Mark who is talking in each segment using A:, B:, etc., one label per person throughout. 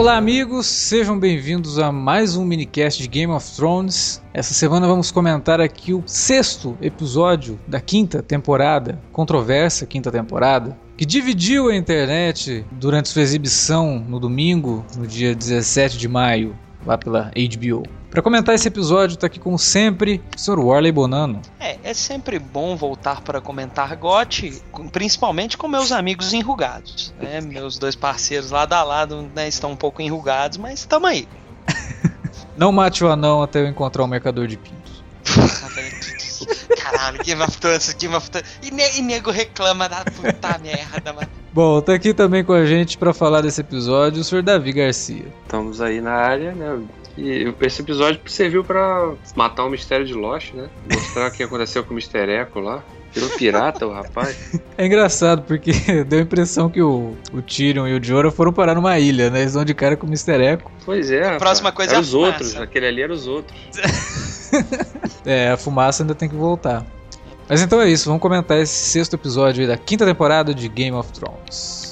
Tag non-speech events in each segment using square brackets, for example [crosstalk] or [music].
A: Olá, amigos, sejam bem-vindos a mais um minicast de Game of Thrones. Essa semana vamos comentar aqui o sexto episódio da quinta temporada, controversa quinta temporada, que dividiu a internet durante sua exibição no domingo, no dia 17 de maio, lá pela HBO. Para comentar esse episódio, tá aqui como sempre o Sr. Warley Bonano.
B: É, é sempre bom voltar para comentar GOT, principalmente com meus amigos enrugados. Né? Meus dois parceiros lado a lado né, estão um pouco enrugados, mas estamos aí. [laughs]
A: Não mate o anão até eu encontrar o mercador de pintos.
B: Caralho, Game of Thrones, Game of Thrones. E, ne e nego reclama da puta [laughs] merda, mano.
A: Bom, tá aqui também com a gente para falar desse episódio o Sr. Davi Garcia.
C: Estamos aí na área, né? E esse episódio serviu para matar o mistério de Lost, né? Mostrar o que aconteceu com o Mr. Echo lá. Virou pirata o rapaz.
A: É engraçado porque [laughs] deu a impressão que o, o Tyrion e o Jorah foram parar numa ilha, né? Eles vão de cara com o Mr. Echo.
C: Pois é.
B: A próxima coisa
C: era
B: é
C: os outros. Aquele ali era os outros. [laughs] [laughs]
A: é, a fumaça ainda tem que voltar. Mas então é isso, vamos comentar esse sexto episódio da quinta temporada de Game of Thrones.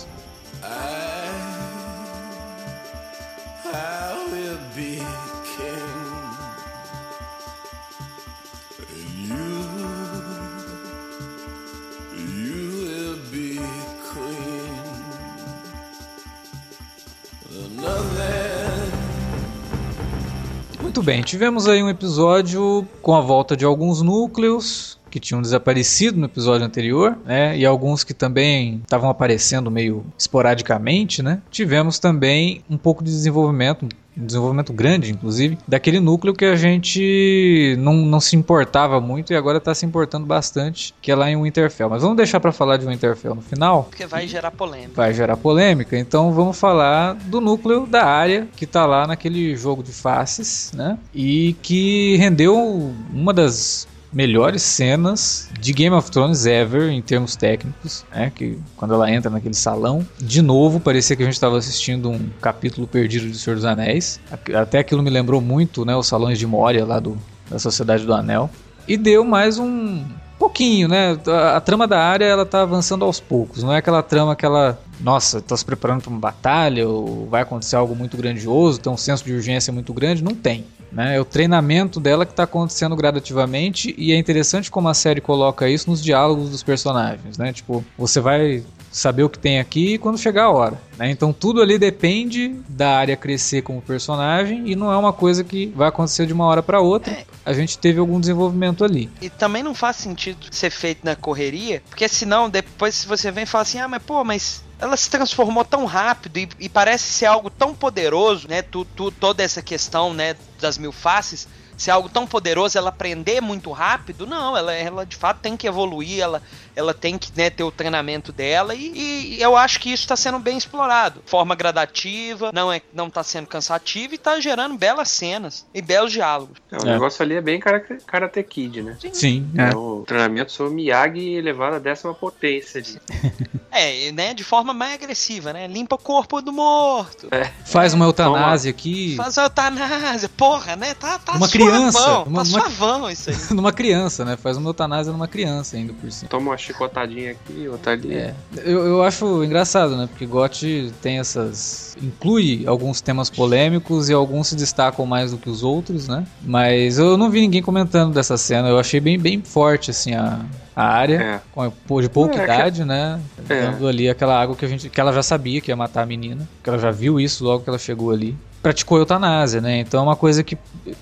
A: Muito bem, tivemos aí um episódio com a volta de alguns núcleos que tinham desaparecido no episódio anterior, né? E alguns que também estavam aparecendo meio esporadicamente, né? Tivemos também um pouco de desenvolvimento, desenvolvimento grande, inclusive, daquele núcleo que a gente não, não se importava muito e agora está se importando bastante, que é lá em Winterfell. Mas vamos deixar para falar de Winterfell no final.
B: Porque vai gerar polêmica.
A: Vai gerar polêmica, então vamos falar do núcleo da área que está lá naquele jogo de faces, né? E que rendeu uma das melhores cenas de Game of Thrones ever em termos técnicos, né? Que quando ela entra naquele salão, de novo parecia que a gente estava assistindo um capítulo perdido de Senhor dos Anéis. Até aquilo me lembrou muito, né? Os salões de Moria lá do, da Sociedade do Anel. E deu mais um pouquinho, né? A, a, trama da área ela tá avançando aos poucos. Não é aquela trama que ela, nossa, tá se preparando para uma batalha ou vai acontecer algo muito grandioso, tem um senso de urgência muito grande. Não tem. Né? É o treinamento dela que está acontecendo gradativamente e é interessante como a série coloca isso nos diálogos dos personagens, né? Tipo, você vai saber o que tem aqui quando chegar a hora. Né? Então tudo ali depende da área crescer como personagem e não é uma coisa que vai acontecer de uma hora para outra. É. A gente teve algum desenvolvimento ali.
B: E também não faz sentido ser feito na correria, porque senão depois se você vem e fala assim, ah, mas pô, mas ela se transformou tão rápido e, e, parece ser algo tão poderoso, né? Tu, tu, toda essa questão, né, das mil faces, ser algo tão poderoso, ela aprender muito rápido, não, ela, ela de fato tem que evoluir, ela, ela tem que né, ter o treinamento dela e, e eu acho que isso está sendo bem explorado. Forma gradativa, não é não está sendo cansativo e está gerando belas cenas e belos diálogos.
C: É, o é. negócio ali é bem Karate Kid, né?
A: Sim. Sim
C: é. é. O treinamento sobre Miyagi elevado à décima potência. De... [laughs]
B: é, né, de forma mais agressiva, né? Limpa o corpo do morto.
A: É. Faz uma eutanásia aqui.
B: Faz uma eutanásia, porra, né? Tá, tá
A: uma criança.
B: Suavão,
A: uma,
B: tá suavão isso aí. [laughs]
A: numa criança, né? Faz uma eutanásia numa criança ainda por cima.
C: Toma uma chicotadinha aqui, outra ali.
A: É. Eu, eu acho engraçado, né? Porque GOT tem essas. inclui alguns temas polêmicos e alguns se destacam mais do que os outros, né? Mas eu não vi ninguém comentando dessa cena. Eu achei bem, bem forte, assim, a, a área, é. de pouca é, idade, que... né? É. Dando ali aquela água que a gente. que ela já sabia que ia matar a menina. Que ela já viu isso logo que ela chegou ali praticou eutanásia, né? Então é uma coisa que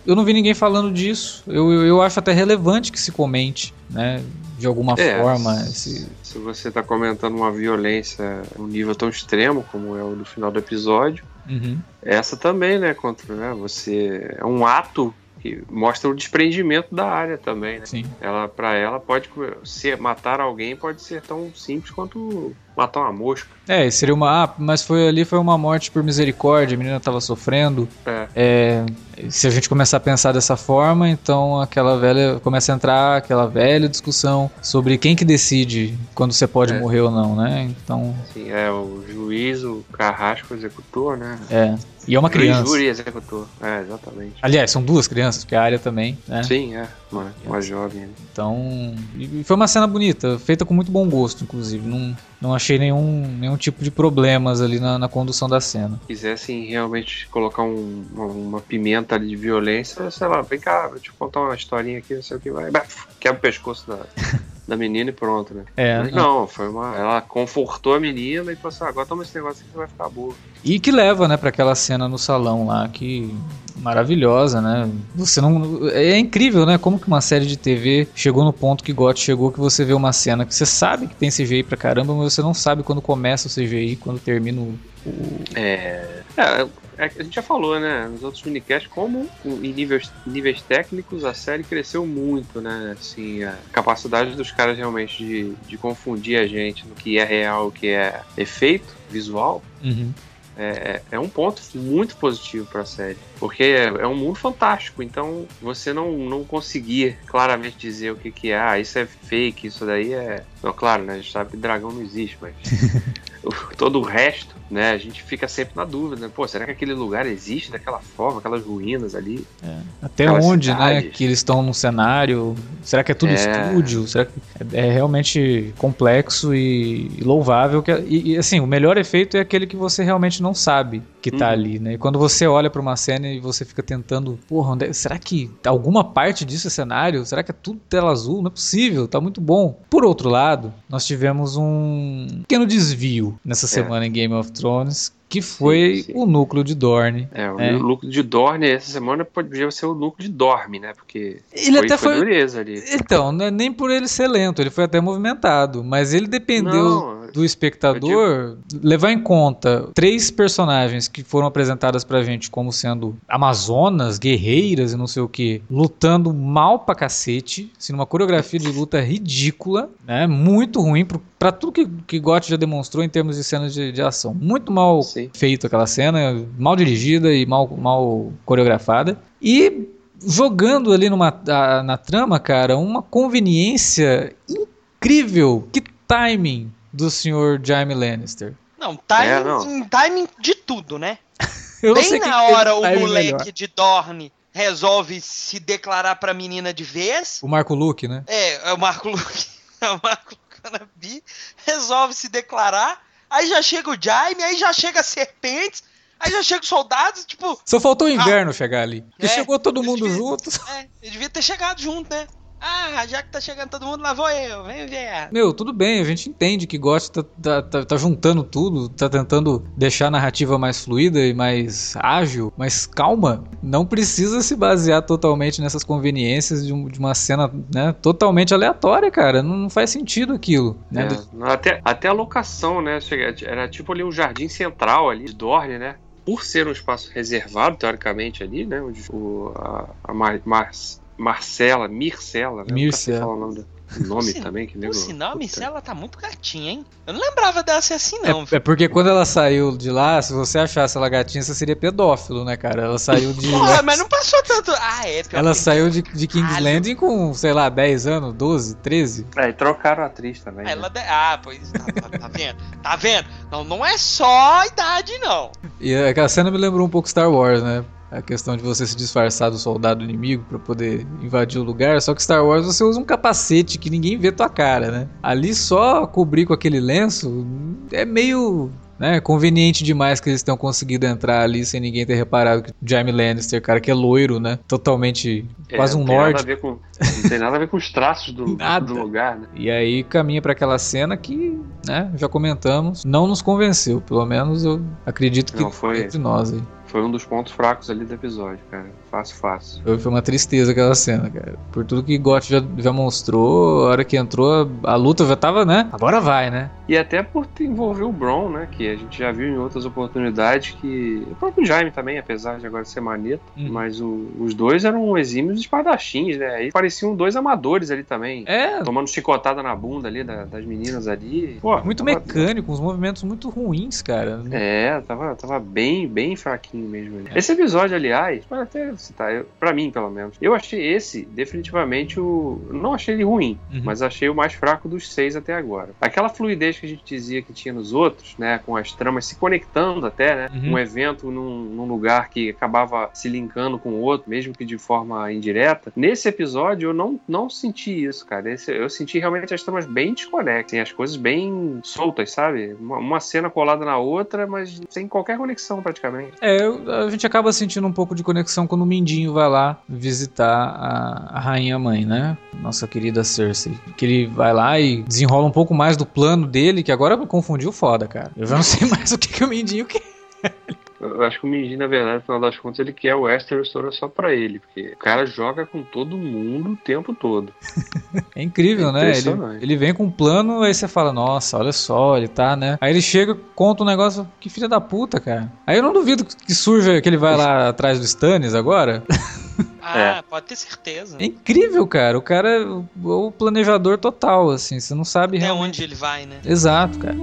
A: eu não vi ninguém falando disso. Eu, eu, eu acho até relevante que se comente, né? De alguma é, forma.
C: Se, se você está comentando uma violência um nível tão extremo como é o do final do episódio, uhum. essa também, né? Contra, né? Você é um ato que mostra o desprendimento da área também, né?
A: Sim.
C: Ela, para ela, pode ser matar alguém pode ser tão simples quanto matar uma mosca.
A: É, seria uma. Ah, mas foi ali foi uma morte por misericórdia, a menina estava sofrendo.
C: É.
A: é. Se a gente começar a pensar dessa forma, então aquela velha. Começa a entrar aquela velha discussão sobre quem que decide quando você pode é. morrer ou não, né? Então.
C: Sim, é o juiz, o carrasco, o executor, né?
A: É. E é uma criança.
C: Júri executor, é, exatamente.
A: Aliás, são duas crianças, porque a área também, né?
C: Sim, é. Uma, uma jovem.
A: Então, foi uma cena bonita, feita com muito bom gosto, inclusive. Não, não achei nenhum, nenhum tipo de problemas ali na, na condução da cena.
C: Se quisessem realmente colocar um, uma, uma, pimenta ali de violência, sei lá, vem cá, deixa eu contar uma historinha aqui, não sei o que vai. Quebra o pescoço da, da menina e pronto, né? É, Mas não, foi uma. Ela confortou a menina e falou assim: ah, agora toma esse negócio que vai ficar boa.
A: E que leva, né, para aquela cena no salão lá, que maravilhosa, né? Você não é incrível, né? Como que uma série de TV chegou no ponto que GOT chegou que você vê uma cena que você sabe que tem CGI pra caramba, mas você não sabe quando começa o CGI, quando termina o,
C: é, é, a gente já falou, né, nos outros minicasts, como em níveis, níveis técnicos a série cresceu muito, né? Assim, a capacidade dos caras realmente de, de confundir a gente no que é real, o que é efeito visual. Uhum é, é um ponto muito positivo para a série, porque é, é, um mundo fantástico. Então você não, não conseguir claramente dizer o que, que é, ah, isso é fake, isso daí é. Não, claro, né? A gente sabe que dragão não existe, mas [laughs] [laughs] todo o resto, né? A gente fica sempre na dúvida, né? Pô, será que aquele lugar existe daquela forma, aquelas ruínas ali?
A: É. Até onde, né? Que eles estão no cenário? Será que é tudo é. estúdio? Será que é, é realmente complexo e, louvável? Que, e, e, assim, o melhor efeito é aquele que você realmente não sabe que tá uhum. ali, né? E quando você olha para uma cena e você fica tentando, porra, onde é, será que alguma parte disso é cenário? Será que é tudo tela azul? Não é possível, tá muito bom. Por outro lado, nós tivemos um pequeno desvio nessa é. semana em Game of Thrones que foi sim, sim. o núcleo de Dorne.
C: É, o é. núcleo de Dorne essa semana podia ser o núcleo de Dorme, né? Porque
A: ele foi, até foi, foi dureza ali. Então, não é nem por ele ser lento, ele foi até movimentado, mas ele dependeu não, do espectador digo... levar em conta três personagens que foram apresentadas pra gente como sendo amazonas, guerreiras e não sei o que, lutando mal pra cacete, assim, numa coreografia de luta ridícula, né? Muito ruim pro para tudo que, que Gotti já demonstrou em termos de cenas de, de ação. Muito mal Sim. feito aquela cena, mal dirigida e mal, mal coreografada. E jogando ali numa, na trama, cara, uma conveniência incrível. Que timing do senhor Jaime Lannister.
B: Não, timing, é, não. timing de tudo, né? [laughs] Bem na hora o moleque melhor. de Dorne resolve se declarar pra menina de vez.
A: O Marco Luke, né?
B: É, é o Marco Luke. [laughs] É o Marco Canabi, resolve se declarar, aí já chega o Jaime, aí já chega serpentes, aí já chega os soldados, tipo.
A: Só faltou o inverno ah, chegar ali. Porque é, chegou todo mundo devia, junto. [laughs]
B: É, ele devia ter chegado junto, né? Ah, já que tá chegando todo mundo, lá vou eu, vem ver.
A: Meu, tudo bem, a gente entende que Ghost tá, tá, tá, tá, juntando tudo, tá tentando deixar a narrativa mais fluida e mais ágil, mas calma, não precisa se basear totalmente nessas conveniências de, um, de uma cena né, totalmente aleatória, cara. Não, não faz sentido aquilo. Né?
C: É, até, até a locação, né? Era tipo ali um jardim central ali de Dorne, né? Por ser um espaço reservado, teoricamente, ali, né? Onde o, a, a Mar, Mar Marcela, Mircela, né?
A: Mircela. o
C: nome, nome também, que nego. Por
B: sinal, a Mircela tá muito gatinha, hein? Eu não lembrava dela ser assim, não.
A: É, é, porque quando ela saiu de lá, se você achasse ela gatinha, você seria pedófilo, né, cara? Ela saiu de.
B: Porra, mas não passou tanto. Ah, é.
A: Ela saiu de, de King's Landing com, sei lá, 10 anos, 12, 13.
C: É, e trocaram a atriz também.
B: Ela né? de... Ah, pois. Tá, tá, tá vendo? Tá vendo? Não, não é só a idade, não.
A: E aquela cena me lembrou um pouco Star Wars, né? A questão de você se disfarçar do soldado inimigo para poder invadir o lugar. Só que Star Wars você usa um capacete que ninguém vê tua cara, né? Ali só cobrir com aquele lenço é meio né, conveniente demais que eles tenham conseguido entrar ali sem ninguém ter reparado que Jaime Lannister, cara, que é loiro, né? Totalmente é, quase um norte.
C: Com, não tem nada a ver com os traços do, [laughs] do lugar, né?
A: E aí caminha para aquela cena que, né, já comentamos, não nos convenceu, pelo menos eu acredito que não, foi entre nós aí.
C: Foi um dos pontos fracos ali do episódio, cara. Fácil, fácil.
A: Foi uma tristeza aquela cena, cara. Por tudo que Gotti já, já mostrou, a hora que entrou, a, a, luta já tava, né? Agora vai, né?
C: E até por envolver o Bron, né? Que a gente já viu em outras oportunidades que. O próprio Jaime também, apesar de agora ser maneta. Uhum. Mas o, os dois eram exímios espadachins, né? Aí pareciam dois amadores ali também.
A: É.
C: Tomando chicotada na bunda ali da, das meninas ali.
A: Pô, muito tava... mecânico, uns movimentos muito ruins, cara.
C: É, tava, tava bem, bem fraquinho mesmo. Ali. Esse episódio, aliás, pode até citar, para mim pelo menos, eu achei esse definitivamente o. Não achei ele ruim, uhum. mas achei o mais fraco dos seis até agora. Aquela fluidez que a gente dizia que tinha nos outros, né, com as tramas se conectando até, né, uhum. um evento num, num lugar que acabava se linkando com o outro, mesmo que de forma indireta. Nesse episódio eu não, não senti isso, cara. Esse, eu senti realmente as tramas bem desconexas, as coisas bem soltas, sabe? Uma, uma, cena colada na outra, mas sem qualquer conexão praticamente.
A: É, a gente acaba sentindo um pouco de conexão quando o Mindinho vai lá visitar a, a rainha mãe, né? Nossa querida Cersei. Que ele vai lá e desenrola um pouco mais do plano dele, que agora me confundiu foda, cara. Eu já não sei [laughs] mais o que, que o Mindinho quer.
C: Eu acho que o Minji, na verdade, no final das contas, ele quer o Westeros todo só pra ele. Porque o cara joga com todo mundo o tempo todo. [laughs]
A: é incrível, é né? Ele, ele, vem com um plano, aí você fala, nossa, olha só, ele tá, né? Aí ele chega, conta um negócio, que filha da puta, cara. Aí eu não duvido que surja que ele vai lá [laughs] atrás do Stannis agora.
B: Ah, é. pode ter certeza.
A: É incrível, cara. O cara é o planejador total, assim. Você não sabe
B: Até
A: realmente.
B: onde ele vai, né?
A: Exato, cara.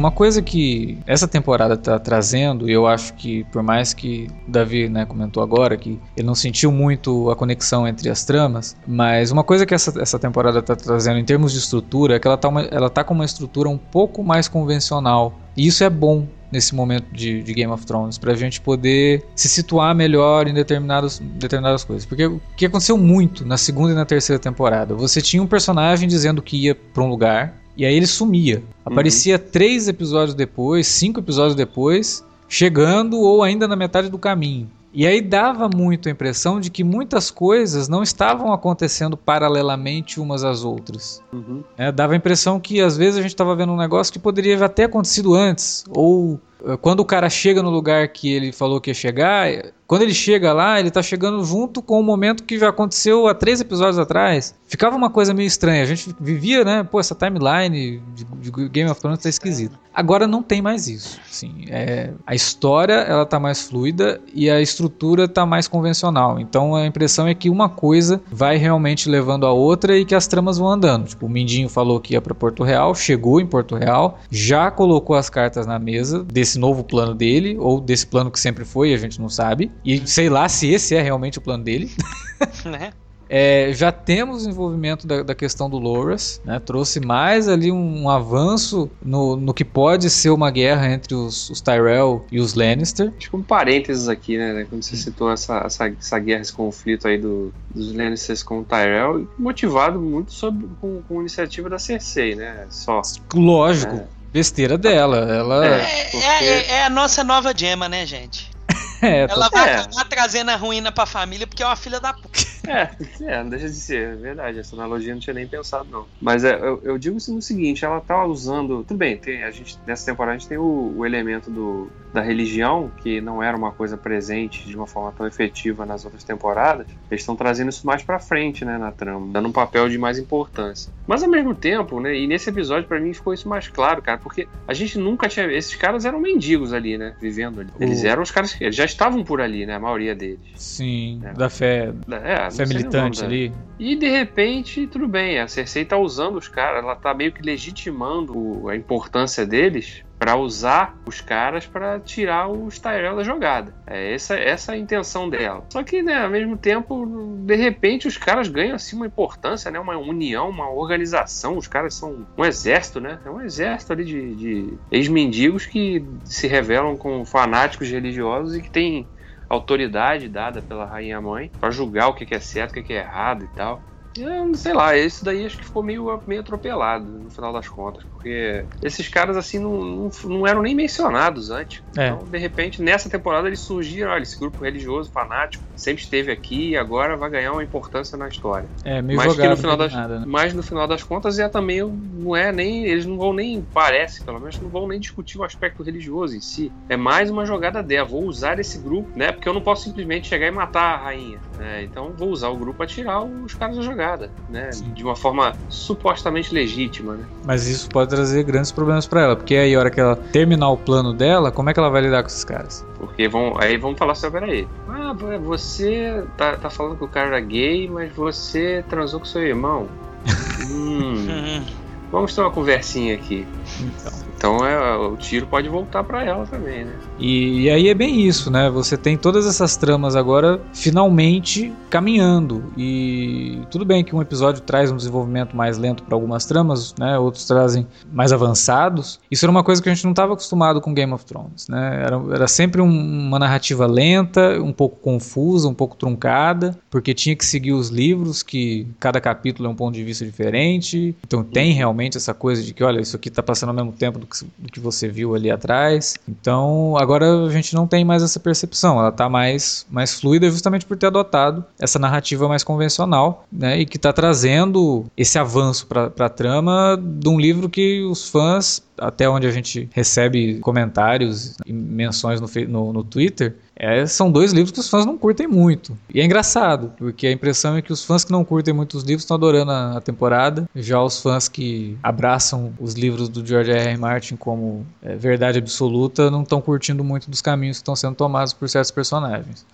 A: Uma coisa que essa temporada está trazendo, e eu acho que por mais que Davi né, comentou agora que ele não sentiu muito a conexão entre as tramas, mas uma coisa que essa, essa temporada está trazendo em termos de estrutura é que ela está ela tá com uma estrutura um pouco mais convencional. E isso é bom nesse momento de, de, Game of Thrones, pra gente poder se situar melhor em determinadas, determinadas coisas. Porque o que aconteceu muito na segunda e na terceira temporada? Você tinha um personagem dizendo que ia para um lugar, e aí ele sumia. Aparecia uhum. três episódios depois, cinco episódios depois, chegando ou ainda na metade do caminho. E aí dava muito a impressão de que muitas coisas não estavam acontecendo paralelamente umas às outras. Uhum. É, dava a impressão que às vezes a gente estava vendo um negócio que poderia já ter acontecido antes, ou quando o cara chega no lugar que ele falou que ia chegar, quando ele chega lá, ele tá chegando junto com o momento que já aconteceu há três episódios atrás. Ficava uma coisa meio estranha. A gente vivia, né? Pô, essa timeline de, Game of Thrones tá esquisita. Agora não tem mais isso. Assim, é, a história ela tá mais fluida e a estrutura tá mais convencional. Então a impressão é que uma coisa vai realmente levando a outra e que as tramas vão andando. Tipo, o Mindinho falou que ia para Porto Real, chegou em Porto Real, já colocou as cartas na mesa desse novo plano dele ou desse plano que sempre foi, a gente não sabe. E sei lá se esse é realmente o plano dele. [laughs] né? É, já temos o envolvimento da, da, questão do Loras, né? trouxe mais ali um, um avanço no, no, que pode ser uma guerra entre os, os Tyrell e os Lannister.
C: Acho que um parênteses aqui, né? Quando você citou essa, essa, essa guerra, esse conflito aí do, dos Lannisters com o Tyrell, motivado muito sobre, com, com a iniciativa da Cersei, né? Só.
A: Lógico. É. Besteira dela. Ela...
B: É, é, porque... é, é a nossa nova gema, né, gente? [laughs] É, ela vai é. acabar trazendo a ruína pra família porque é uma filha da puta. [laughs]
C: É, é, não deixa de ser, é verdade. Essa analogia não tinha nem pensado, não. Mas é, eu, eu digo assim, o seguinte: ela tá usando. Tudo bem, tem, a gente, nessa temporada a gente tem o, o elemento do, da religião, que não era uma coisa presente de uma forma tão efetiva nas outras temporadas. Eles estão trazendo isso mais pra frente, né, na trama, dando um papel de mais importância. Mas ao mesmo tempo, né, e nesse episódio para mim ficou isso mais claro, cara, porque a gente nunca tinha. Esses caras eram mendigos ali, né, vivendo ali. Eles eram os caras. Eles já estavam por ali, né? A maioria deles.
A: Sim, é. da fé. É, fé militante ali.
C: E de repente, tudo bem, a Cersei tá usando os caras, ela tá meio que legitimando a importância deles para usar os caras para tirar os Tyrell da jogada. É essa, essa é a intenção dela. Só que, né, ao mesmo tempo, de repente os caras ganham assim uma importância, né, uma união, uma organização. Os caras são um exército, né? É um exército ali de, de ex-mendigos que se revelam como fanáticos religiosos e que têm autoridade dada pela rainha mãe para julgar o que é certo, o que é errado e tal. É, sei lá, esse daí acho que ficou meio, meio atropelado no final das contas, porque esses caras assim não, não, não eram nem mencionados antes. É. Então, de repente, nessa temporada eles surgiram, olha, esse grupo religioso, fanático, sempre esteve aqui e agora vai ganhar uma importância na história.
A: É, meio mas que no
C: final das,
A: nada, né?
C: Mas no final das contas é também não é nem. Eles não vão nem, parece, pelo menos, não vão nem discutir o aspecto religioso em si. É mais uma jogada dela. Vou usar esse grupo, né? Porque eu não posso simplesmente chegar e matar a rainha. Né? Então vou usar o grupo para tirar os caras da jogada, né? Sim. De uma forma supostamente legítima, né?
A: Mas isso pode trazer grandes problemas para ela, porque aí a hora que ela terminar o plano dela, como é que ela vai lidar com esses caras?
C: Porque vão, aí vamos falar sobre aí. Ah, Ah, você tá, tá falando que o cara era gay, mas você transou com seu irmão. [laughs] hum. [laughs] Vamos ter uma conversinha aqui. Então. Então é, o tiro pode voltar para ela também, né?
A: E, e, aí é bem isso, né? Você tem todas essas tramas agora finalmente caminhando. E tudo bem que um episódio traz um desenvolvimento mais lento para algumas tramas, né? Outros trazem mais avançados. Isso era uma coisa que a gente não estava acostumado com Game of Thrones, né? Era, era sempre um, uma narrativa lenta, um pouco confusa, um pouco truncada, porque tinha que seguir os livros, que cada capítulo é um ponto de vista diferente. Então tem realmente essa coisa de que, olha, isso aqui está passando ao mesmo tempo do que, do que você viu ali atrás. Então agora a gente não tem mais essa percepção, ela está mais, mais fluida justamente por ter adotado essa narrativa mais convencional, né? E que está trazendo esse avanço para a trama de um livro que os fãs até onde a gente recebe comentários e menções no, no, no Twitter, é, são dois livros que os fãs não curtem muito. E é engraçado, porque a impressão é que os fãs que não curtem muito os livros estão adorando a, a temporada, já os fãs que abraçam os livros do George R. R. Martin como é, verdade absoluta não estão curtindo muito dos caminhos que estão sendo tomados por certos personagens.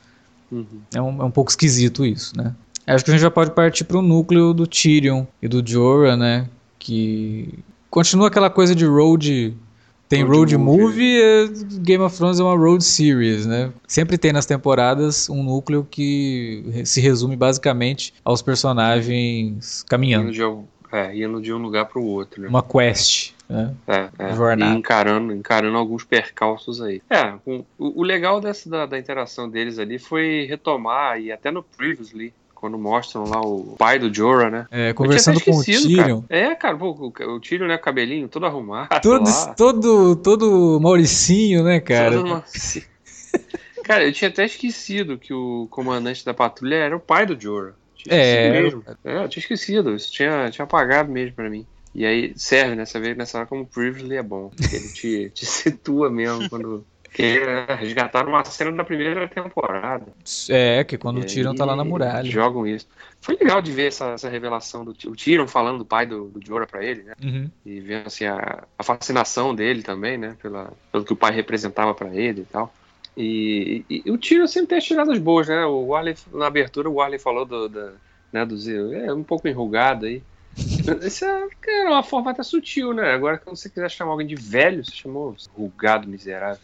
A: Uhum. É, um, é um pouco esquisito isso, né? Acho que a gente já pode partir para o núcleo do Tyrion e do Jorah, né? Que continua aquela coisa de road. Tem road, road movie, movie é, Game of Thrones é uma road series, né? Sempre tem nas temporadas um núcleo que se resume basicamente aos personagens caminhando.
C: Indo de, um, é, indo de um lugar para o outro, né?
A: Uma quest. Né?
C: É, é. Jornada. E encarando, encarando alguns percalços aí. É, o, o legal dessa da, da interação deles ali foi retomar, e até no Previously, quando mostram lá o pai do Jorah, né?
A: É, conversando com o Tyrion.
C: Cara. É, cara, pô, o, Tyrion, né, cabelinho todo arrumado [laughs]
A: todo, lá. Todo, todo Mauricinho, né, cara? Todo [laughs]
C: cara, eu tinha até esquecido que o comandante da patrulha era o pai do Jorah.
A: É,
C: mesmo. é, eu tinha esquecido, isso tinha, tinha apagado mesmo pra mim. E aí serve nessa vez nessa hora como Previously é bom. Ele te, te [laughs] situa mesmo quando que resgataram uma cena da primeira temporada.
A: É, que quando e o Tyrion tá lá na muralha.
C: Jogam isso. Foi legal de ver essa, essa revelação do o Tyrion falando do pai do, do Jorah pra ele, né?
A: Uhum.
C: E vendo assim, a, a, fascinação dele também, né? Pela, pelo que o pai representava para ele e tal. E, e, e, o Tyrion sempre tem as tiradas boas, né? O Warley, na abertura, o Warley falou do, do, né, do Zero. É um pouco enrugado aí. [laughs] Isso é, é uma forma até sutil, né? Agora, quando você quiser chamar alguém de velho, você chamou rugado, miserável.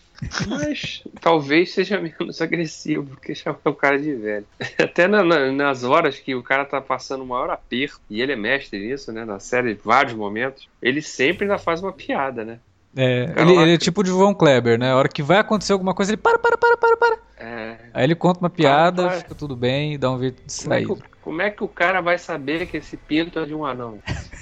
C: Mas talvez seja menos agressivo que chamar o cara de velho. [laughs] Até na, na, nas horas que o cara tá passando o maior aperto, e ele é mestre nisso, né? Na série, vários momentos, ele sempre ainda faz uma piada, né?
A: É, ele, ele, é tipo de João Kleber, né? A hora que vai acontecer alguma coisa, ele para, para, para, para, para. É. Aí ele conta uma piada, para, para. fica tudo bem dá um jeito de
C: sair. Como, é como é que o cara vai saber que esse pinto é de um anão?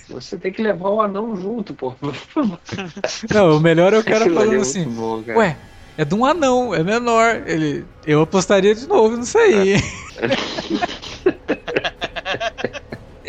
C: Você tem que levar o anão junto, pô. [laughs]
A: Não, o melhor é o cara falando é assim: bom, cara. Ué, é de um anão, é menor. Ele, eu apostaria de novo nisso aí. [laughs]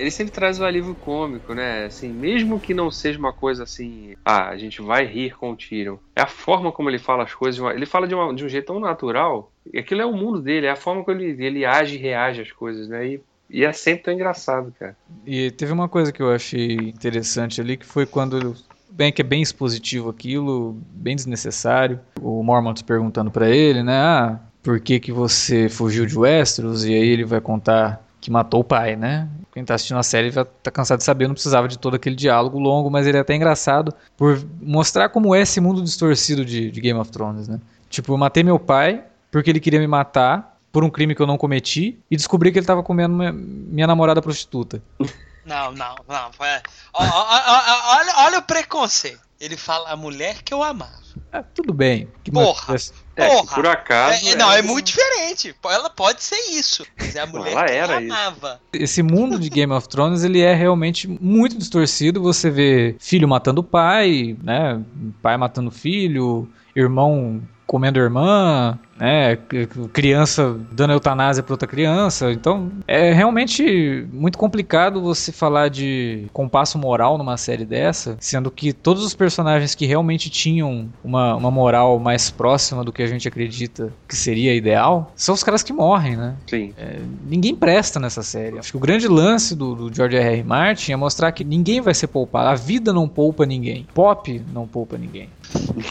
C: ele sempre traz o alívio cômico, né? Assim, mesmo que não seja uma coisa assim, ah, a gente vai rir com o Tyrion. É a forma como ele fala as coisas, ele fala de, uma, de um jeito tão natural, e aquilo é o mundo dele, é a forma como ele, ele age e reage às coisas, né? E, e é sempre tão engraçado, cara.
A: E teve uma coisa que eu achei interessante ali, que foi quando bem que é bem expositivo aquilo, bem desnecessário. O Mormont perguntando para ele, né? Ah, por que que você fugiu de Westeros? E aí ele vai contar que matou o pai, né? Quem tá assistindo a série já tá cansado de saber, não precisava de todo aquele diálogo longo, mas ele é até engraçado por mostrar como é esse mundo distorcido de, de Game of Thrones, né? Tipo, eu matei meu pai porque ele queria me matar por um crime que eu não cometi e descobri que ele tava comendo minha, minha namorada prostituta.
B: Não, não, não. É. Olha, olha o preconceito. Ele fala a mulher que eu amava.
A: Ah, tudo bem.
B: Que porra.
C: É, porra. por acaso.
B: É, não, é, é muito diferente. Ela pode ser isso. Mas é a mulher ela que era amava.
A: Isso. Esse mundo de Game of Thrones, ele é realmente muito distorcido. Você vê filho matando pai, né? Pai matando filho, irmão comendo irmã, né, criança dando eutanásia para outra criança. Então, é realmente muito complicado você falar de compasso moral numa série dessa, sendo que todos os personagens que realmente tinham uma, uma moral mais próxima do que a gente acredita que seria ideal, são os caras que morrem, né?
C: Sim.
A: É, ninguém presta nessa série. Acho que o grande lance do, do George R. R. Martin é mostrar que ninguém vai ser poupado. A vida não poupa ninguém. Pop não poupa ninguém.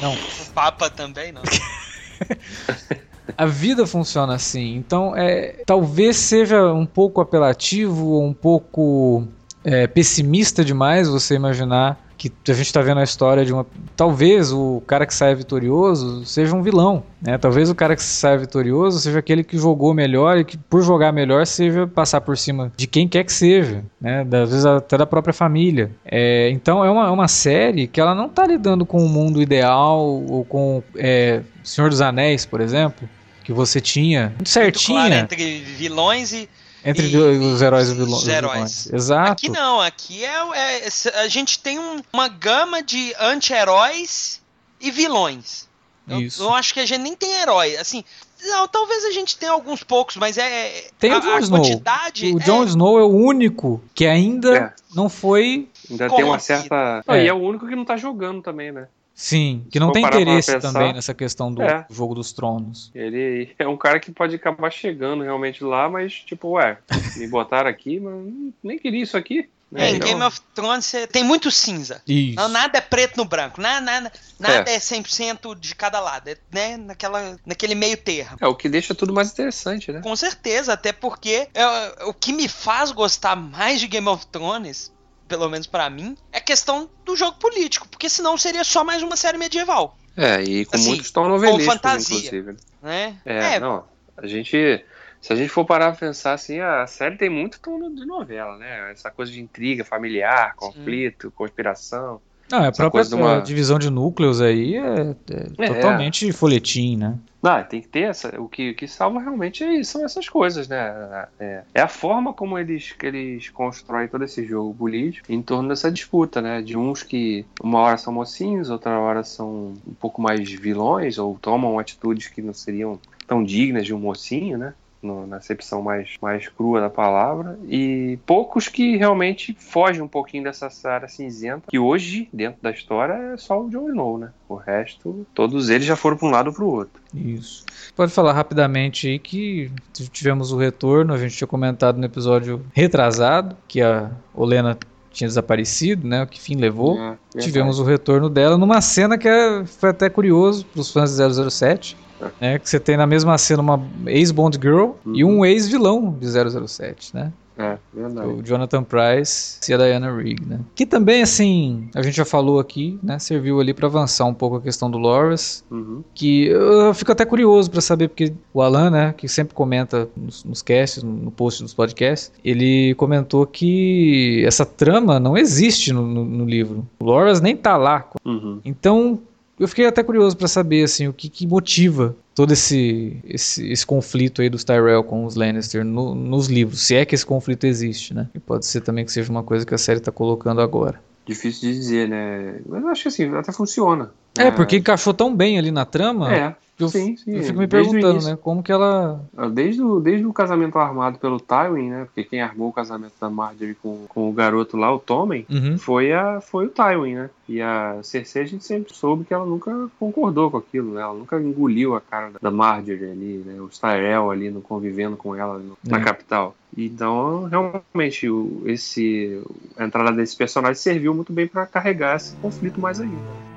A: Não. [laughs]
B: O Papa também não. [laughs]
A: A vida funciona assim. Então, é, talvez seja um pouco apelativo, um pouco é, pessimista demais você imaginar que a gente está vendo a história de uma. Talvez o cara que sai vitorioso seja um vilão, né? Talvez o cara que sai vitorioso seja aquele que jogou melhor e que, por jogar melhor, seja passar por cima de quem quer que seja, né? Às vezes até da própria família. É, então é uma, é uma série que ela não está lidando com o mundo ideal ou com é, Senhor dos Anéis, por exemplo, que você tinha muito certinha. Muito
B: claro, entre vilões e
A: entre e, os heróis e vilões. Os
B: heróis.
A: Exato.
B: Aqui não, aqui é, é a gente tem um, uma gama de anti-heróis e vilões.
A: Isso.
B: Eu, eu, acho que a gente nem tem herói. Assim, não, talvez a gente tenha alguns poucos, mas é.
A: Tem a, o Jon Snow. O Jon é... Snow é o único que ainda é. não foi.
C: Ainda tem uma certa. É. e é o único que não tá jogando também, né?
A: Sim, que não tem interesse pensar, também nessa questão do é. jogo dos tronos.
C: Ele é um cara que pode acabar chegando realmente lá, mas tipo, ué, me botaram aqui, mas nem queria isso aqui.
B: Né? É, em então... Game of Thrones tem muito cinza.
A: Isso.
B: Não, nada é preto no branco. Nada, nada, nada é. é 100% de cada lado. É né, naquela, naquele meio termo.
C: É o que deixa tudo mais interessante, né?
B: Com certeza, até porque é, o que me faz gostar mais de Game of Thrones pelo menos para mim, é questão do jogo político, porque senão seria só mais uma série medieval.
C: É, e com assim, muitos tão novelísticos, fantasia, inclusive.
B: Né?
C: É, é, não, a gente... Se a gente for parar pra pensar assim, a série tem muito tom de novela, né? Essa coisa de intriga familiar, conflito, Sim. conspiração.
A: Não, a própria uma... divisão de núcleos aí é, é, é totalmente folhetim, né?
C: Não, tem que ter essa. O que, o que salva realmente é são essas coisas, né? É, é, a forma como eles, que eles constroem todo esse jogo político em torno dessa disputa, né? De uns que uma hora são mocinhos, outra hora são um pouco mais vilões, ou tomam atitudes que não seriam tão dignas de um mocinho, né? No, na acepção mais, mais crua da palavra, e poucos que realmente fogem um pouquinho dessa área cinzenta, que hoje, dentro da história, é só o Jon Snow, né? O resto, todos eles já foram para um lado ou para o outro.
A: Isso. Pode falar rapidamente aí que tivemos o retorno, a gente tinha comentado no episódio retrasado, que a Olena tinha desaparecido, né? O que fim levou. É, Tivemos o retorno dela numa cena que é, foi até curioso para os fãs de 007 né? Que você tem na mesma cena uma ex-Bond Girl uhum. e um ex-vilão de 007, né?
C: É, verdade. O
A: Jonathan Price e a Diana Rigg, né? Que também, assim, a gente já falou aqui, né? Serviu ali para avançar um pouco a questão do Loras. Uhum. Que eu fico até curioso para saber, porque o Alan, né? Que sempre comenta nos, nos casts, no post dos podcasts, ele comentou que essa trama não existe no, no, no livro. O Loras nem tá lá. Uhum. Então, eu fiquei até curioso para saber assim o que, que motiva todo esse, esse, esse, conflito aí dos Tyrell com os Lannister no, nos livros, se é que esse conflito existe, né? E pode ser também que seja uma coisa que a série está colocando agora.
C: Difícil de dizer, né? Mas eu acho que assim, até funciona.
A: É, porque encaixou tão bem ali na trama.
C: É. Eu, sim, sim.
A: Eu fico me perguntando, né? Como que ela.
C: Ah, desde o, desde o casamento armado pelo Tywin, né? Porque quem armou o casamento da Marjorie com, com o garoto lá, o Tommen, uhum. foi, a, foi o Tywin, né? E a Cersei a gente sempre soube que ela nunca concordou com aquilo, né? Ela nunca engoliu a cara da Marjorie ali, né? Os Tyrell ali no, convivendo com ela no, é. na capital. Então, realmente, o, esse, a entrada desse personagem serviu muito bem para carregar esse conflito mais ainda.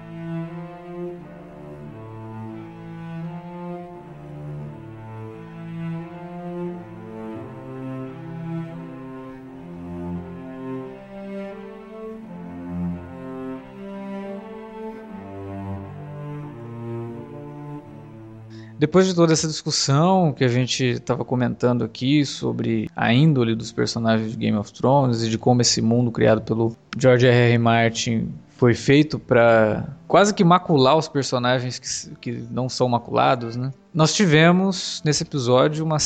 A: Depois de toda essa discussão que a gente estava comentando aqui sobre a índole dos personagens de Game of Thrones e de como esse mundo criado pelo George R. R. Martin foi feito para quase que macular os personagens que, que não são maculados, né? Nós tivemos nesse episódio uma,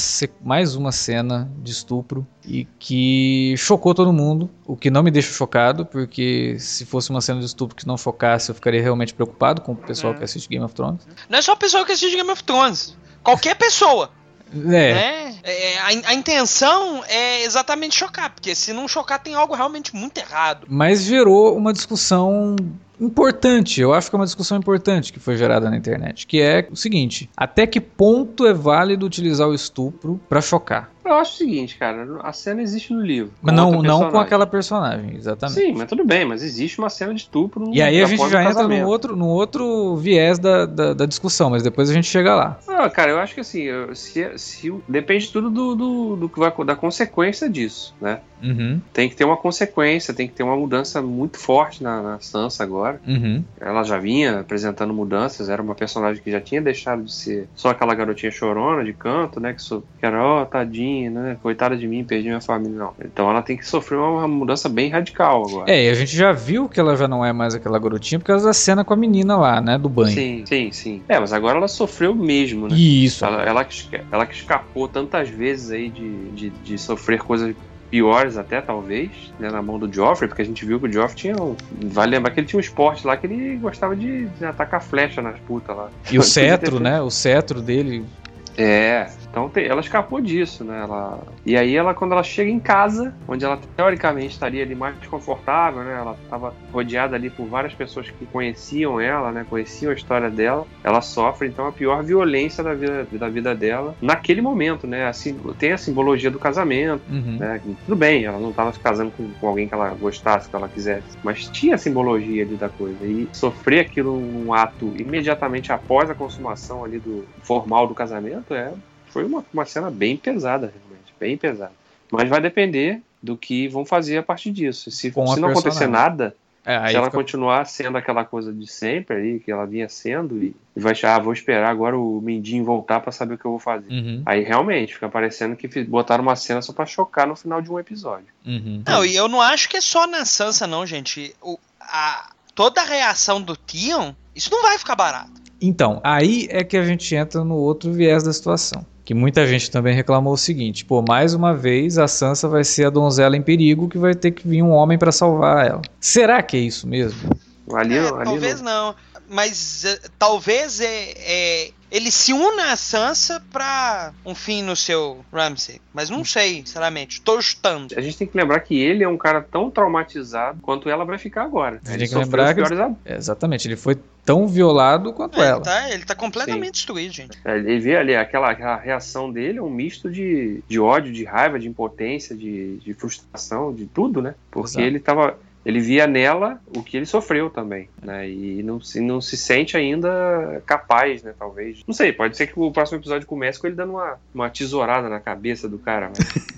A: mais uma cena de estupro e que chocou todo mundo, o que não me deixa chocado, porque se fosse uma cena de estupro que não chocasse, eu ficaria realmente preocupado com o pessoal é. que assiste Game of Thrones.
B: Não é só o pessoal que assiste Game of Thrones, qualquer pessoa.
A: É. Né?
B: é a, a, intenção é exatamente chocar, porque se não chocar tem algo realmente muito errado.
A: Mas gerou uma discussão importante, eu acho que é uma discussão importante que foi gerada na internet, que é o seguinte: até que ponto é válido utilizar o estupro para chocar?
C: Eu acho o seguinte, cara, a cena existe no livro.
A: Mas não, não com aquela personagem, exatamente.
C: Sim, mas tudo bem, mas existe uma cena de estupro no
A: E aí a gente já entra no outro, no outro viés da, da, da, discussão, mas depois a gente chega lá.
C: Ah, cara, eu acho que assim, se, se, depende tudo do, do, do que vai da consequência disso, né?
A: Uhum.
C: Tem que ter uma consequência, tem que ter uma mudança muito forte na, na Sansa agora.
A: Uhum.
C: Ela já vinha apresentando mudanças, era uma personagem que já tinha deixado de ser só aquela garotinha chorona de canto, né? Que, so, que era, ó, oh, tadinha, né? Coitada de mim, perdi minha família. Não. Então ela tem que sofrer uma mudança bem radical agora.
A: É, e a gente já viu que ela já não é mais aquela garotinha por causa da cena com a menina lá, né? Do banho.
C: Sim, sim, sim. É, mas agora ela sofreu mesmo, né?
A: Isso.
C: Ela, ela, que, ela que escapou tantas vezes aí de, de, de sofrer coisas piores até, talvez, né, na mão do Joffrey, porque a gente viu que o Joffrey tinha um... Vale lembrar que ele tinha um esporte lá que ele gostava de, de atacar flecha nas putas lá.
A: E o [laughs] cetro, né? O cetro dele
C: é, então ela escapou disso, né? Ela, e aí ela, quando ela chega em casa, onde ela teoricamente estaria ali mais confortável, né? Ela estava rodeada ali por várias pessoas que conheciam ela, né? Conheciam a história dela. Ela sofre então a pior violência da vida, da vida dela naquele momento, né? Assim, tem a simbologia do casamento,
A: uhum.
C: né? Tudo bem, ela não estava se casando com, com, alguém que ela gostasse, que ela quisesse, mas tinha a simbologia ali da coisa. E sofrer aquilo num ato imediatamente após a consumação ali do formal do casamento é, foi uma, uma cena bem pesada, realmente, bem pesada. Mas vai depender do que vão fazer a partir disso. Se, se não acontecer nada, é, se ela fica... continuar sendo aquela coisa de sempre aí, que ela vinha sendo, e, e vai achar, ah, vou esperar agora o Mindinho voltar para saber o que eu vou fazer.
A: Uhum.
C: Aí realmente fica parecendo que botaram uma cena só para chocar no final de um episódio.
A: Uhum.
B: Não, e eu não acho que é só na Sansa, não, gente. O, a, toda a reação do Tion, isso não vai ficar barato.
A: Então, aí é que a gente entra no outro viés da situação. Que muita gente também reclamou o seguinte: pô, mais uma vez a Sansa vai ser a donzela em perigo que vai ter que vir um homem para salvar ela. Será que é isso mesmo?
C: Ali,
B: é,
C: ali
B: talvez não. não. Mas uh, talvez é, é, ele se una a Sansa pra um fim no seu Ramsay. Mas não sei, sinceramente. Tô chutando.
C: A gente tem que lembrar que ele é um cara tão traumatizado quanto ela vai ficar agora.
A: A gente tem que lembrar que... Exatamente, ele foi tão violado quanto
B: é,
A: ela.
B: Ele tá, ele tá completamente Sim. destruído, gente.
C: É, ele vê ali aquela, aquela reação dele, é um misto de, de ódio, de raiva, de impotência, de, de frustração, de tudo, né? Porque Exato. ele tava ele via nela o que ele sofreu também, né? E não se, não se sente ainda capaz, né? Talvez. Não sei, pode ser que o próximo episódio comece com ele dando uma, uma tesourada na cabeça do cara, mas. [laughs]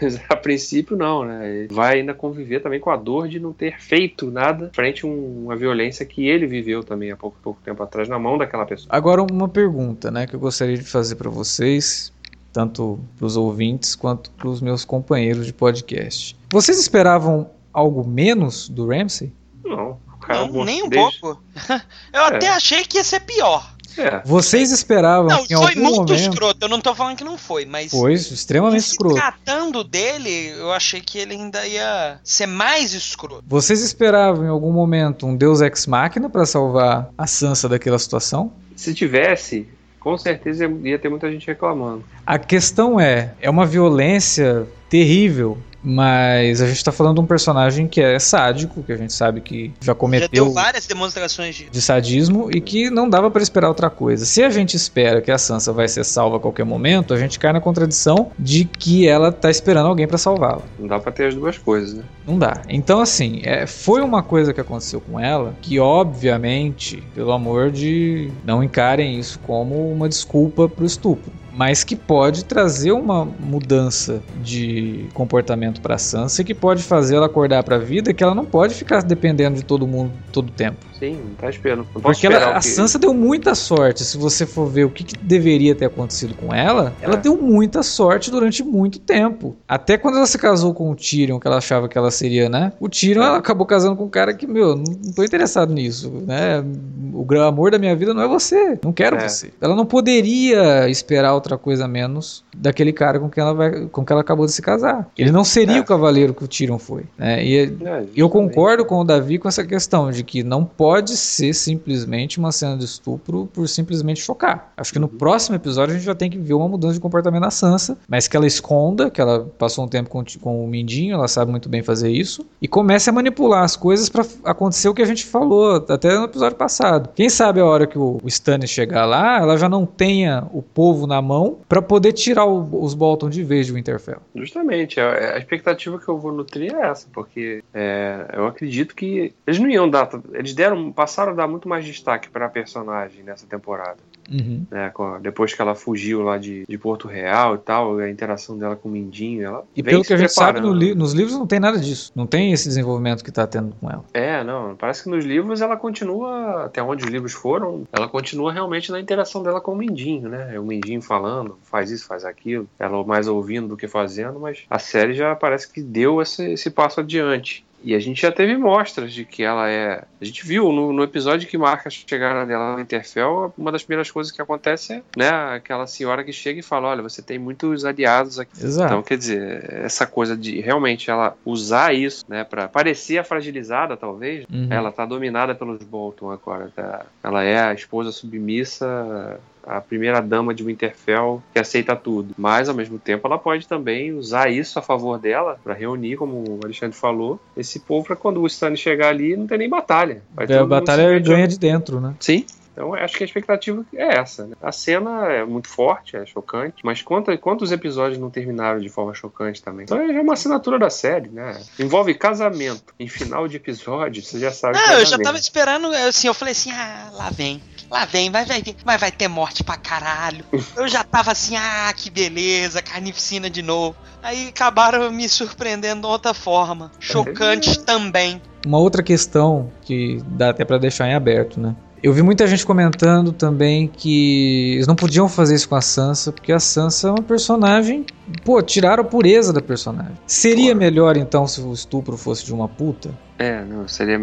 C: Mas a princípio não, né? Ele vai ainda conviver também com a dor de não ter feito nada frente a uma violência que ele viveu também há pouco, pouco tempo atrás na mão daquela pessoa.
A: Agora uma pergunta, né, que eu gostaria de fazer para vocês, tanto para os ouvintes quanto para os meus companheiros de podcast. Vocês esperavam algo menos do Ramsey?
C: Não,
B: não nem um desde... pouco. [laughs] Eu é. até achei que ia ser pior.
A: É. Vocês esperavam
B: não,
A: em algum
B: foi muito
A: momento...
B: escroto, eu não tô falando que não foi, mas...
A: Foi, extremamente se escroto.
B: tratando dele, eu achei que ele ainda ia ser mais escroto.
A: Vocês esperavam em algum momento um Deus Ex Machina para salvar a Sansa daquela situação?
C: Se tivesse, com certeza ia ter muita gente reclamando.
A: A questão é, é uma violência terrível mas a gente tá falando de um personagem que é sádico, que a gente sabe que já cometeu. Já
B: deu várias demonstrações de,
A: de sadismo e que não dava para esperar outra coisa. Se a gente espera que a Sansa vai ser salva a qualquer momento, a gente cai na contradição de que ela tá esperando alguém para salvá-la.
C: Não dá pra ter as duas coisas, né?
A: Não dá. Então, assim, é, foi uma coisa que aconteceu com ela que, obviamente, pelo amor de. Não encarem isso como uma desculpa pro estupro mas que pode trazer uma mudança de comportamento para Sansa que pode fazer ela acordar para a vida que ela não pode ficar dependendo de todo mundo todo tempo.
C: Sim, não tá esperando. Não
A: Porque ela, a Sansa deu muita sorte. Se você for ver o que, que deveria ter acontecido com ela, é. ela deu muita sorte durante muito tempo. Até quando ela se casou com o Tyrion, que ela achava que ela seria, né? O Tyrion, é. ela acabou casando com um cara que, meu, não, não tô interessado nisso, né? O amor da minha vida não é você. Não quero é. você. Ela não poderia esperar outra coisa menos daquele cara com quem ela, vai, com quem ela acabou de se casar. Ele não seria é. o cavaleiro que o Tyrion foi. Né? E é, eu concordo com o Davi com essa questão de que não pode pode ser simplesmente uma cena de estupro por simplesmente chocar. Acho que no próximo episódio a gente já tem que ver uma mudança de comportamento da Sansa, mas que ela esconda, que ela passou um tempo com, com o Mindinho, ela sabe muito bem fazer isso, e comece a manipular as coisas para acontecer o que a gente falou até no episódio passado. Quem sabe a hora que o, o Stannis chegar lá, ela já não tenha o povo na mão para poder tirar o, os Bolton de vez de Winterfell.
C: Justamente, a, a, expectativa que eu vou nutrir é essa, porque é, eu acredito que eles não iam dar, eles deram, passaram a dar muito mais destaque para a personagem nessa temporada. Uhum. Né, depois que ela fugiu lá de, de Porto Real e tal, a interação dela com o Mindinho. Ela
A: e pelo que a gente sabe, no li nos livros não tem nada disso. Não tem esse desenvolvimento que tá tendo com ela.
C: É, não. Parece que nos livros ela continua, até onde os livros foram, ela continua realmente na interação dela com o Mindinho, né? O Mindinho falando, faz isso, faz aquilo. Ela mais ouvindo do que fazendo, mas a série já parece que deu esse, esse passo adiante. E a gente já teve mostras de que ela é. A gente viu no, no episódio que marca a chegada dela no Interfell, uma das primeiras coisas que acontece é né, aquela senhora que chega e fala: Olha, você tem muitos aliados aqui.
A: Exato.
C: Então, quer dizer, essa coisa de realmente ela usar isso, né, para parecer fragilizada, talvez, uhum. ela tá dominada pelos Bolton agora. Tá? Ela é a esposa submissa a primeira dama de Winterfell que aceita tudo. Mas ao mesmo tempo ela pode também usar isso a favor dela para reunir, como o Alexandre falou, esse povo para quando o Stannis chegar ali não ter nem batalha.
A: Vai é, a batalha ganha de dentro, né?
C: Sim. Então acho que a expectativa é essa. Né? A cena é muito forte, é chocante, mas quantos, quantos episódios não terminaram de forma chocante também? Então é uma assinatura da série, né? Envolve casamento em final de episódio, você já sabe.
B: Ah, eu já tava esperando, assim, eu falei assim, ah, lá vem. Lá vem, vai, vai, vai, vai ter morte pra caralho. Eu já tava assim, ah, que beleza, carnificina de novo. Aí acabaram me surpreendendo de outra forma. Chocante é. também.
A: Uma outra questão que dá até para deixar em aberto, né? Eu vi muita gente comentando também que eles não podiam fazer isso com a Sansa, porque a Sansa é uma personagem. Pô, tiraram a pureza da personagem. Seria melhor então se o estupro fosse de uma puta?
C: É, não, seria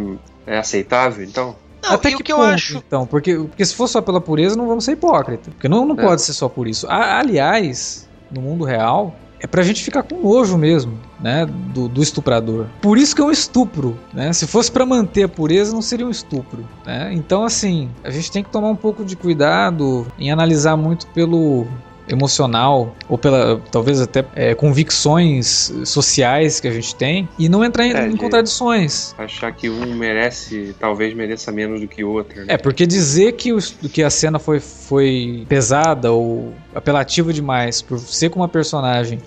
C: é aceitável então?
B: Não, Até que, que ponto, eu acho.
A: Então, porque, porque se for só pela pureza, não vamos ser hipócritas. Porque não, não é. pode ser só por isso. A, aliás, no mundo real, é pra gente ficar com nojo mesmo, né, do, do, estuprador. Por isso que é um estupro, né? Se fosse para manter a pureza, não seria um estupro, né? Então, assim, a gente tem que tomar um pouco de cuidado em analisar muito pelo emocional ou pela talvez até é, convicções sociais que a gente tem e não entrar em, é, em contradições.
C: Achar que um merece, talvez mereça menos do que o outro. Né?
A: É, porque dizer que, o, que a cena foi, foi pesada ou apelativa demais por ser com uma personagem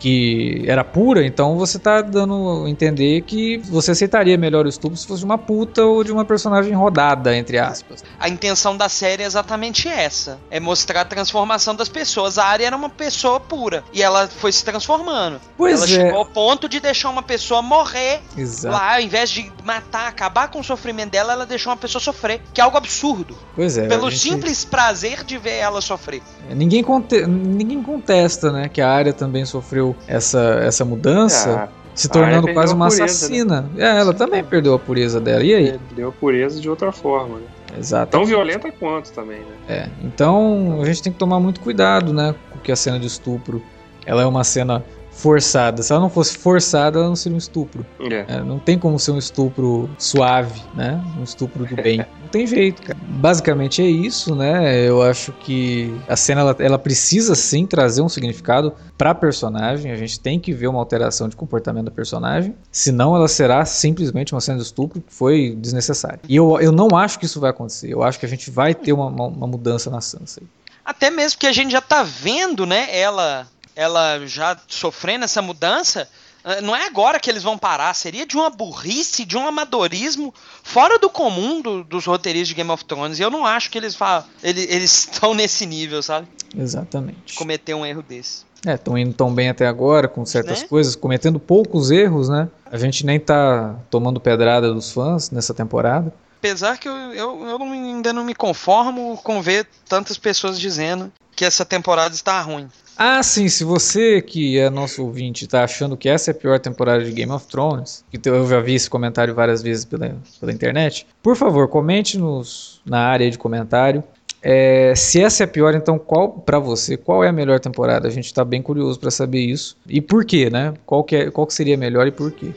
A: que era pura, então você tá dando a entender que você aceitaria melhor o estupro se fosse de uma puta ou de uma personagem rodada, entre aspas.
B: A intenção da série é exatamente essa: é mostrar a transformação das pessoas. A área era uma pessoa pura e ela foi se transformando.
A: Pois
B: ela
A: é.
B: chegou ao ponto de deixar uma pessoa morrer
A: Exato.
B: lá, ao invés de matar, acabar com o sofrimento dela, ela deixou uma pessoa sofrer, que é algo absurdo.
A: Pois é.
B: Pelo gente... simples prazer de ver ela sofrer.
A: Ninguém, conte... ninguém contesta, né, que a área também sofreu essa, essa mudança. É, se tornando quase uma pureza, né? assassina. Né? É, ela também perdeu a pureza dela. E aí?
C: Deu a pureza de outra forma, né?
A: Exato.
C: Tão violenta quanto também, né?
A: É. Então a gente tem que tomar muito cuidado, né? Com que a cena de estupro. Ela é uma cena forçada. Se ela não fosse forçada, ela não seria um estupro. É. É, não tem como ser um estupro suave, né? Um estupro do bem. [laughs] não tem jeito, cara. Basicamente é isso, né? Eu acho que a cena ela, ela precisa sim trazer um significado para personagem. A gente tem que ver uma alteração de comportamento da personagem. Senão ela será simplesmente uma cena de estupro que foi desnecessária. E eu, eu não acho que isso vai acontecer. Eu acho que a gente vai ter uma, uma, uma mudança na Sansa.
B: Até mesmo que a gente já tá vendo, né? Ela ela já sofrendo essa mudança, eh, não é agora que eles vão parar, seria de uma burrice, de um amadorismo fora do comum do, dos roteiristas de Game of Thrones. E eu não acho que eles eles [laughs] estão nesse nível, sabe?
A: Exatamente.
B: Cometer um erro desse.
A: É, estão indo tão bem até agora com certas né? coisas, cometendo poucos erros, né? A gente nem tá tomando pedrada dos fãs nessa temporada.
B: Apesar que eu, eu, eu ainda não me conformo com ver tantas pessoas dizendo que essa temporada está ruim.
A: Ah, sim, se você que é nosso ouvinte está achando que essa é a pior temporada de Game of Thrones, que eu já vi esse comentário várias vezes pela, pela internet, por favor, comente nos, na área de comentário. É, se essa é a pior, então qual para você, qual é a melhor temporada? A gente está bem curioso para saber isso. E por quê, né? Qual que, é, qual que seria melhor e por quê?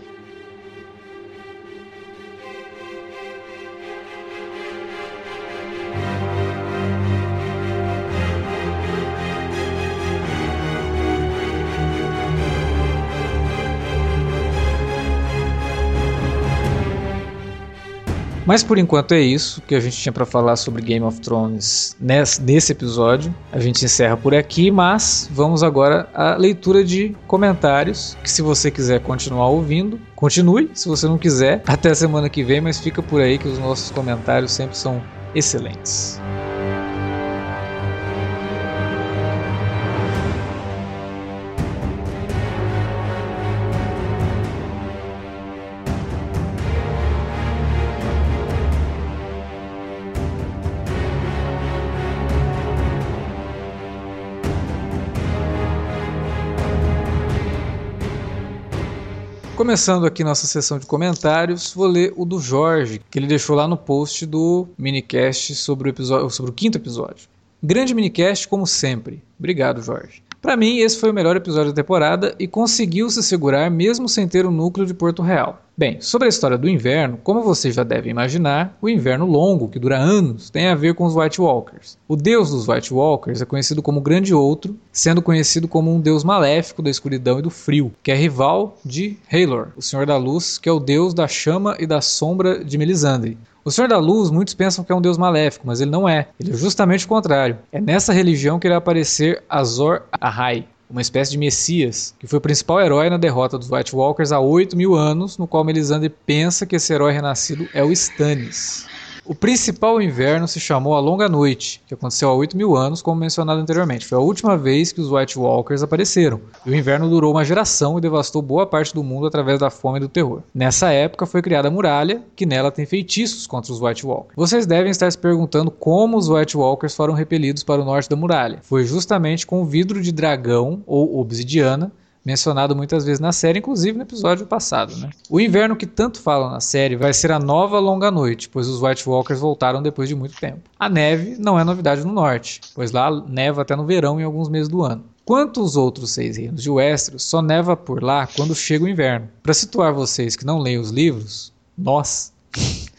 A: Mas por enquanto é isso que a gente tinha para falar sobre Game of Thrones nesse episódio. A gente encerra por aqui, mas vamos agora à leitura de comentários. Que se você quiser continuar ouvindo, continue. Se você não quiser, até a semana que vem, mas fica por aí que os nossos comentários sempre são excelentes. Começando aqui nossa sessão de comentários, vou ler o do Jorge, que ele deixou lá no post do minicast sobre o, episódio, sobre o quinto episódio. Grande minicast, como sempre. Obrigado, Jorge. Para mim, esse foi o melhor episódio da temporada e conseguiu se segurar mesmo sem ter o núcleo de Porto Real. Bem, sobre a história do inverno, como você já deve imaginar, o inverno longo, que dura anos, tem a ver com os White Walkers. O deus dos White Walkers é conhecido como Grande Outro, sendo conhecido como um deus maléfico da escuridão e do frio, que é rival de Halor, o Senhor da Luz, que é o deus da chama e da sombra de Melisandre. O Senhor da Luz, muitos pensam que é um deus maléfico, mas ele não é. Ele é justamente o contrário. É nessa religião que irá aparecer Azor Ahai, uma espécie de messias, que foi o principal herói na derrota dos White Walkers há 8 mil anos, no qual Melisandre pensa que esse herói renascido é o Stannis. O principal inverno se chamou A Longa Noite, que aconteceu há 8 mil anos, como mencionado anteriormente. Foi a última vez que os White Walkers apareceram. E o inverno durou uma geração e devastou boa parte do mundo através da fome e do terror. Nessa época foi criada a muralha, que nela tem feitiços contra os White Walkers. Vocês devem estar se perguntando como os White Walkers foram repelidos para o norte da muralha. Foi justamente com vidro de dragão ou obsidiana mencionado muitas vezes na série, inclusive no episódio passado. Né? O inverno que tanto falam na série vai ser a nova longa noite, pois os White Walkers voltaram depois de muito tempo. A neve não é novidade no norte, pois lá neva até no verão em alguns meses do ano. Quanto os outros seis reinos de Westeros, só neva por lá quando chega o inverno. Para situar vocês que não leem os livros, nós. [laughs]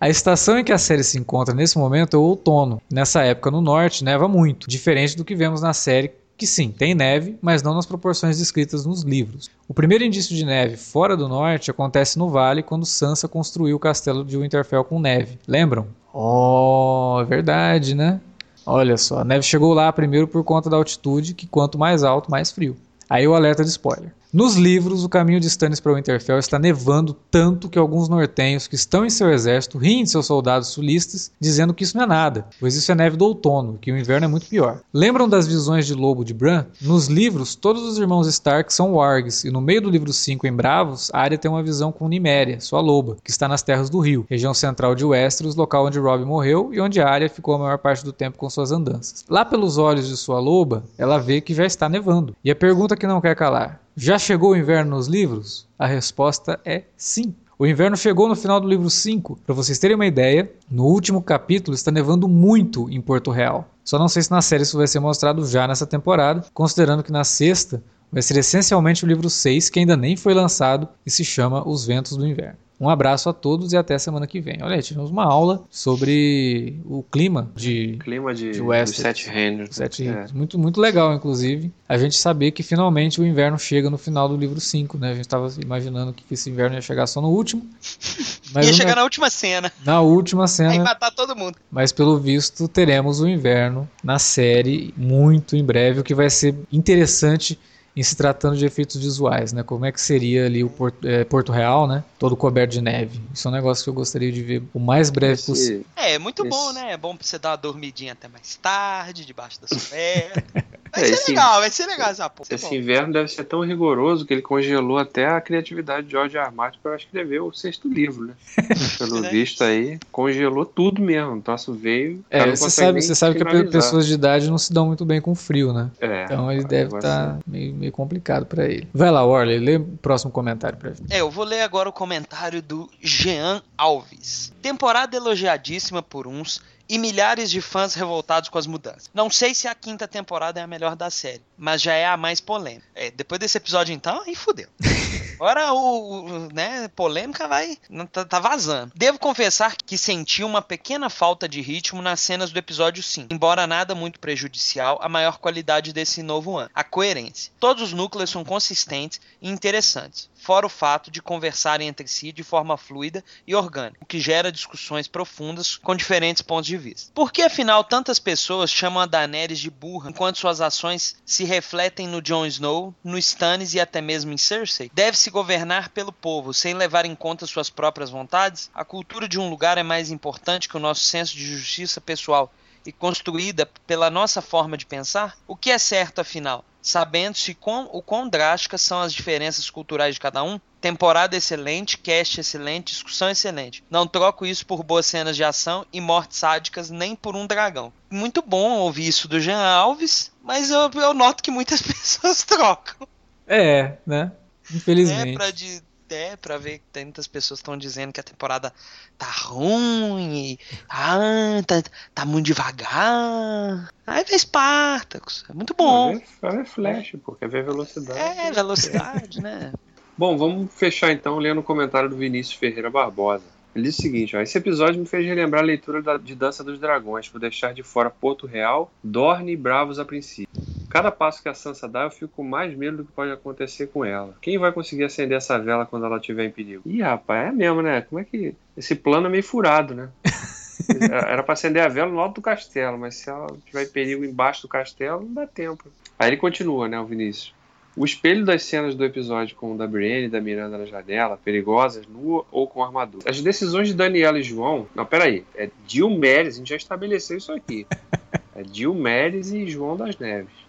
A: A estação em que a série se encontra nesse momento é o outono. Nessa época no norte neva muito, diferente do que vemos na série que sim, tem neve, mas não nas proporções descritas nos livros. O primeiro indício de neve fora do norte acontece no vale quando Sansa construiu o castelo de Winterfell com neve. Lembram? Oh, é verdade, né? Olha só, a neve chegou lá primeiro por conta da altitude, que quanto mais alto, mais frio. Aí o alerta de spoiler. Nos livros, o caminho de Stannis para Winterfell está nevando tanto que alguns nortenhos que estão em seu exército riem de seus soldados sulistas, dizendo que isso não é nada, pois isso é neve do outono, que o inverno é muito pior. Lembram das visões de lobo de Bran? Nos livros, todos os irmãos Stark são wargs, e no meio do livro 5, em Bravos, a área tem uma visão com Niméria, sua loba, que está nas terras do rio, região central de Westeros, local onde Robb morreu e onde a área ficou a maior parte do tempo com suas andanças. Lá pelos olhos de sua loba, ela vê que já está nevando. E a pergunta que não quer calar: já chegou o inverno nos livros? A resposta é sim. O inverno chegou no final do livro 5. Para vocês terem uma ideia, no último capítulo está nevando muito em Porto Real. Só não sei se na série isso vai ser mostrado já nessa temporada, considerando que na sexta vai ser essencialmente o livro 6, que ainda nem foi lançado e se chama Os Ventos do Inverno. Um abraço a todos e até semana que vem. Olha, tivemos uma aula sobre o clima de
C: clima de, de West,
A: Sete Reinos. Sete Reinos. É. Muito, muito legal, inclusive, a gente saber que finalmente o inverno chega no final do livro 5, né? A gente estava imaginando que esse inverno ia chegar só no último. [laughs]
B: Mas ia chegar na última cena.
A: Na última cena.
B: Ia matar todo mundo.
A: Mas pelo visto, teremos o inverno na série muito em breve, o que vai ser interessante em se tratando de efeitos visuais, né? Como é que seria ali o Porto, é, Porto Real, né? Todo coberto de neve. Isso é um negócio que eu gostaria de ver o mais breve esse, possível.
B: É, muito esse... bom, né? É bom pra você dar uma dormidinha até mais tarde, debaixo da coberta. [laughs] Vai é, ser esse, legal, vai ser legal essa porra.
C: Esse inverno deve ser tão rigoroso que ele congelou até a criatividade de George R. Martin para escrever o sexto livro, né? [laughs] Pelo visto aí, congelou tudo mesmo. O troço veio.
A: É, você sabe, você sabe que pessoas de idade não se dão muito bem com frio, né? É, então ele deve estar tá meio, meio complicado para ele. Vai lá, Orley, lê o próximo comentário pra gente.
B: É, eu vou ler agora o comentário do Jean Alves. Temporada elogiadíssima por uns e milhares de fãs revoltados com as mudanças. Não sei se a quinta temporada é a melhor da série, mas já é a mais polêmica. É, depois desse episódio então, aí fudeu. [laughs] Agora o, o né, polêmica vai tá, tá, vazando. Devo confessar que senti uma pequena falta de ritmo nas cenas do episódio 5, embora nada muito prejudicial à maior qualidade desse novo ano, a coerência. Todos os núcleos são consistentes e interessantes fora o fato de conversarem entre si de forma fluida e orgânica, o que gera discussões profundas com diferentes pontos de vista. Por que afinal tantas pessoas chamam a Daenerys de burra, enquanto suas ações se refletem no Jon Snow, no Stannis e até mesmo em Cersei? Deve-se governar pelo povo, sem levar em conta suas próprias vontades? A cultura de um lugar é mais importante que o nosso senso de justiça pessoal e construída pela nossa forma de pensar? O que é certo afinal? Sabendo-se o quão drásticas são as diferenças culturais de cada um. Temporada excelente, cast excelente, discussão excelente. Não troco isso por boas cenas de ação e mortes sádicas nem por um dragão. Muito bom ouvir isso do Jean Alves, mas eu, eu noto que muitas [laughs] pessoas trocam.
A: É, né? Infelizmente.
B: É pra de até para ver que muitas pessoas estão dizendo que a temporada tá ruim, e, ah, tá, tá muito devagar. Aí vê Spartacus, é muito bom.
C: É, é flash, pô, quer ver velocidade.
B: É, velocidade, né? [laughs]
C: Bom, vamos fechar então lendo o comentário do Vinícius Ferreira Barbosa. Ele diz o seguinte: ó, esse episódio me fez relembrar a leitura da, de Dança dos Dragões, por deixar de fora Porto Real, Dorne e Bravos a princípio. Cada passo que a Sansa dá, eu fico com mais medo do que pode acontecer com ela. Quem vai conseguir acender essa vela quando ela estiver em perigo? Ih, rapaz, é mesmo, né? Como é que. Esse plano é meio furado, né? [laughs] Era para acender a vela no alto do castelo, mas se ela tiver em perigo embaixo do castelo, não dá tempo. Aí ele continua, né, o Vinícius. O espelho das cenas do episódio com o da Brienne e da Miranda na janela, perigosas, nua ou com armadura. As decisões de Daniela e João. Não, peraí. É Dilmeres, a gente já estabeleceu isso aqui. [laughs] É Dilmeres e João das Neves.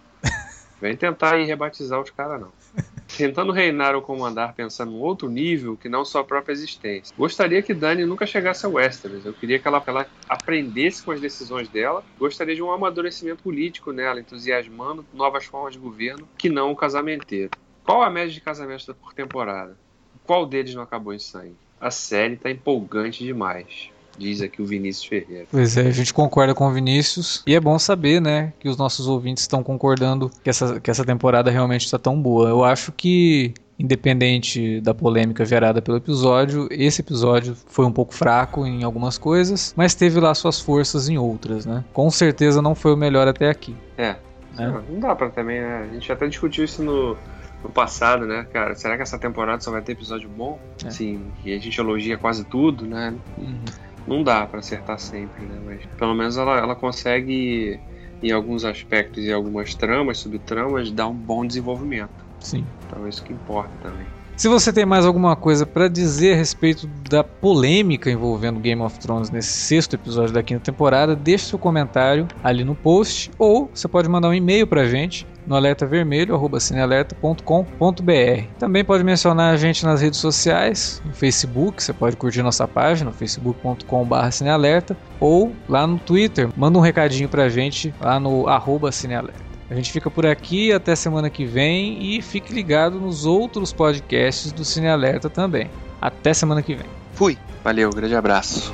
C: Vem tentar aí rebatizar os caras, não. [laughs] Tentando reinar ou comandar pensando em outro nível que não sua própria existência. Gostaria que Dani nunca chegasse a Westeros. Eu queria que ela, ela aprendesse com as decisões dela. Gostaria de um amadurecimento político nela, entusiasmando novas formas de governo que não o casamenteiro. Qual a média de casamentos por temporada? Qual deles não acabou em sangue? A série está empolgante demais diz aqui o Vinícius Ferreira.
A: Pois é, a gente concorda com o Vinícius. E é bom saber, né, que os nossos ouvintes estão concordando que essa, que essa temporada realmente está tão boa. Eu acho que independente da polêmica gerada pelo episódio, esse episódio foi um pouco fraco em algumas coisas, mas teve lá suas forças em outras, né? Com certeza não foi o melhor até aqui.
C: É. Né? Não dá para também, né? A gente até discutiu isso no, no passado, né, cara? Será que essa temporada só vai ter episódio bom? É. Sim, e a gente elogia quase tudo, né? Uhum não dá para acertar sempre, né? Mas pelo menos ela, ela consegue, em alguns aspectos e algumas tramas, subtramas, dar um bom desenvolvimento.
A: Sim.
C: Então é isso que importa também.
A: Se você tem mais alguma coisa para dizer a respeito da polêmica envolvendo Game of Thrones nesse sexto episódio da quinta temporada, deixe seu comentário ali no post ou você pode mandar um e-mail para a gente no alertavermelho@cinealerta.com.br. Também pode mencionar a gente nas redes sociais, no Facebook, você pode curtir nossa página, facebook.com/cinealerta ou lá no Twitter, manda um recadinho para a gente lá no arroba cinealerta. A gente fica por aqui até semana que vem e fique ligado nos outros podcasts do Cine Alerta também. Até semana que vem.
B: Fui.
C: Valeu, grande abraço.